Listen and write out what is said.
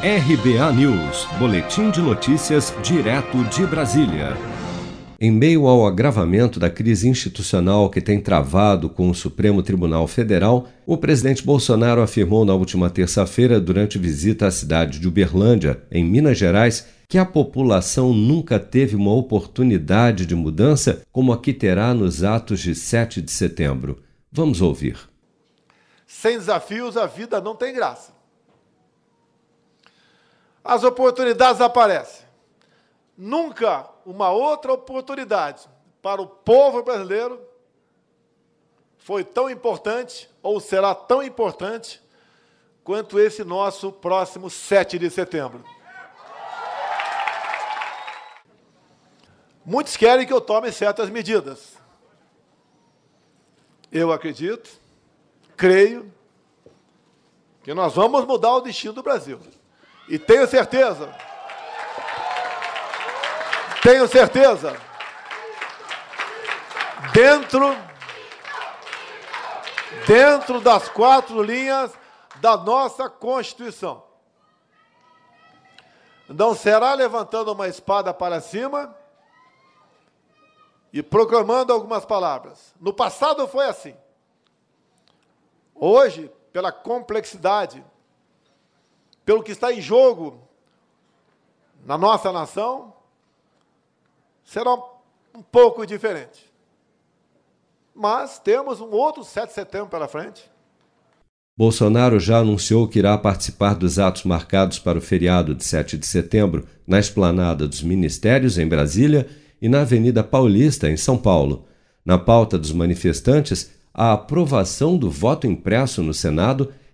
RBA News, Boletim de Notícias, direto de Brasília. Em meio ao agravamento da crise institucional que tem travado com o Supremo Tribunal Federal, o presidente Bolsonaro afirmou na última terça-feira, durante visita à cidade de Uberlândia, em Minas Gerais, que a população nunca teve uma oportunidade de mudança como a que terá nos atos de 7 de setembro. Vamos ouvir. Sem desafios, a vida não tem graça as oportunidades aparecem. Nunca uma outra oportunidade para o povo brasileiro foi tão importante ou será tão importante quanto esse nosso próximo 7 de setembro. Muitos querem que eu tome certas medidas. Eu acredito, creio, que nós vamos mudar o destino do Brasil. E tenho certeza, tenho certeza, dentro, dentro das quatro linhas da nossa Constituição. Não será levantando uma espada para cima e proclamando algumas palavras. No passado foi assim. Hoje, pela complexidade pelo que está em jogo na nossa nação, será um pouco diferente. Mas temos um outro 7 de setembro pela frente. Bolsonaro já anunciou que irá participar dos atos marcados para o feriado de 7 de setembro na esplanada dos ministérios, em Brasília, e na Avenida Paulista, em São Paulo. Na pauta dos manifestantes, a aprovação do voto impresso no Senado